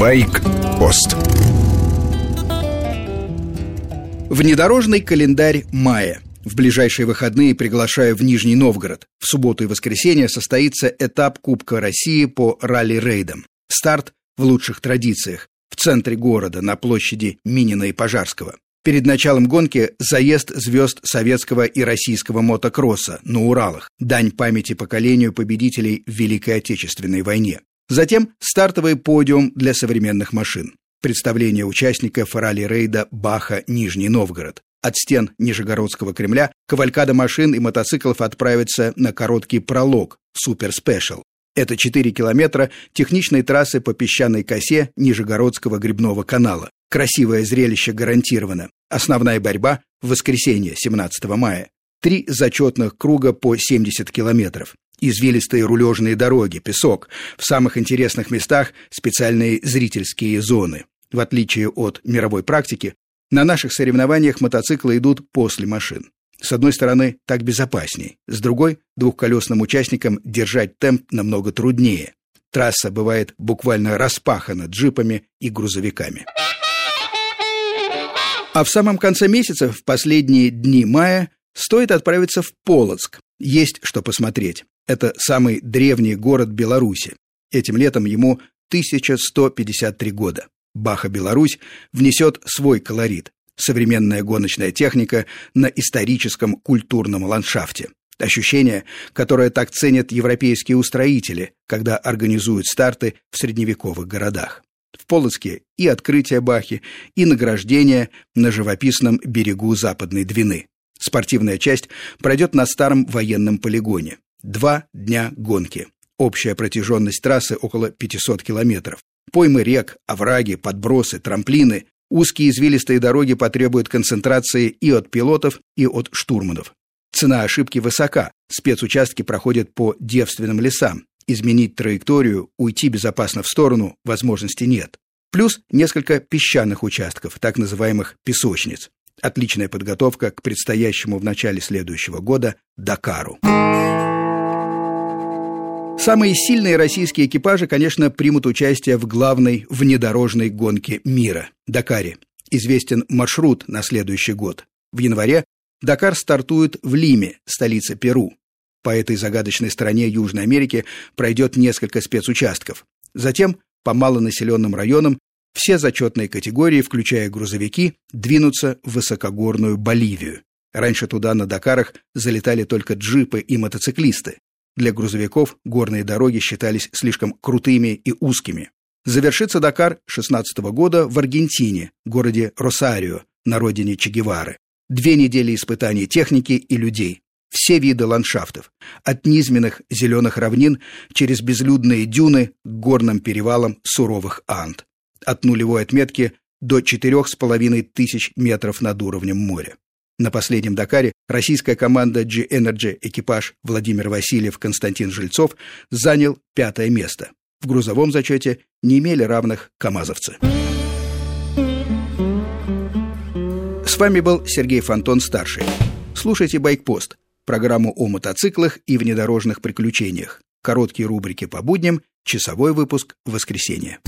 Байк-пост Внедорожный календарь мая. В ближайшие выходные приглашаю в Нижний Новгород. В субботу и воскресенье состоится этап Кубка России по ралли-рейдам. Старт в лучших традициях. В центре города, на площади Минина и Пожарского. Перед началом гонки заезд звезд советского и российского мотокросса на Уралах, дань памяти поколению победителей в Великой Отечественной войне. Затем стартовый подиум для современных машин. Представление участников ралли-рейда Баха Нижний Новгород. От стен Нижегородского Кремля кавалькада машин и мотоциклов отправится на короткий пролог «Супер Спешл». Это 4 километра техничной трассы по песчаной косе Нижегородского грибного канала. Красивое зрелище гарантировано. Основная борьба в воскресенье, 17 мая. Три зачетных круга по 70 километров. Извилистые рулежные дороги, песок. В самых интересных местах специальные зрительские зоны. В отличие от мировой практики, на наших соревнованиях мотоциклы идут после машин. С одной стороны, так безопасней, с другой, двухколесным участникам держать темп намного труднее. Трасса бывает буквально распахана джипами и грузовиками. А в самом конце месяца, в последние дни мая, стоит отправиться в Полоцк. Есть что посмотреть. Это самый древний город Беларуси. Этим летом ему 1153 года. Баха-Беларусь внесет свой колорит. Современная гоночная техника на историческом культурном ландшафте. Ощущение, которое так ценят европейские устроители, когда организуют старты в средневековых городах. В Полоцке и открытие Бахи, и награждение на живописном берегу Западной Двины. Спортивная часть пройдет на старом военном полигоне. Два дня гонки. Общая протяженность трассы около 500 километров. Поймы рек, овраги, подбросы, трамплины, узкие извилистые дороги потребуют концентрации и от пилотов, и от штурманов. Цена ошибки высока. Спецучастки проходят по девственным лесам. Изменить траекторию, уйти безопасно в сторону возможности нет. Плюс несколько песчаных участков, так называемых песочниц. Отличная подготовка к предстоящему в начале следующего года Дакару. Самые сильные российские экипажи, конечно, примут участие в главной внедорожной гонке мира – Дакаре. Известен маршрут на следующий год. В январе Дакар стартует в Лиме, столице Перу. По этой загадочной стране Южной Америки пройдет несколько спецучастков. Затем по малонаселенным районам все зачетные категории, включая грузовики, двинутся в высокогорную Боливию. Раньше туда на Дакарах залетали только джипы и мотоциклисты. Для грузовиков горные дороги считались слишком крутыми и узкими. Завершится Дакар 16 года в Аргентине, городе Росарио, на родине Че Гевары. Две недели испытаний техники и людей. Все виды ландшафтов. От низменных зеленых равнин через безлюдные дюны к горным перевалам суровых Анд. От нулевой отметки до четырех с половиной тысяч метров над уровнем моря. На последнем Дакаре российская команда G-Energy экипаж Владимир Васильев, Константин Жильцов занял пятое место. В грузовом зачете не имели равных камазовцы. С вами был Сергей Фонтон-старший. Слушайте «Байкпост» – программу о мотоциклах и внедорожных приключениях. Короткие рубрики по будням, часовой выпуск в воскресенье.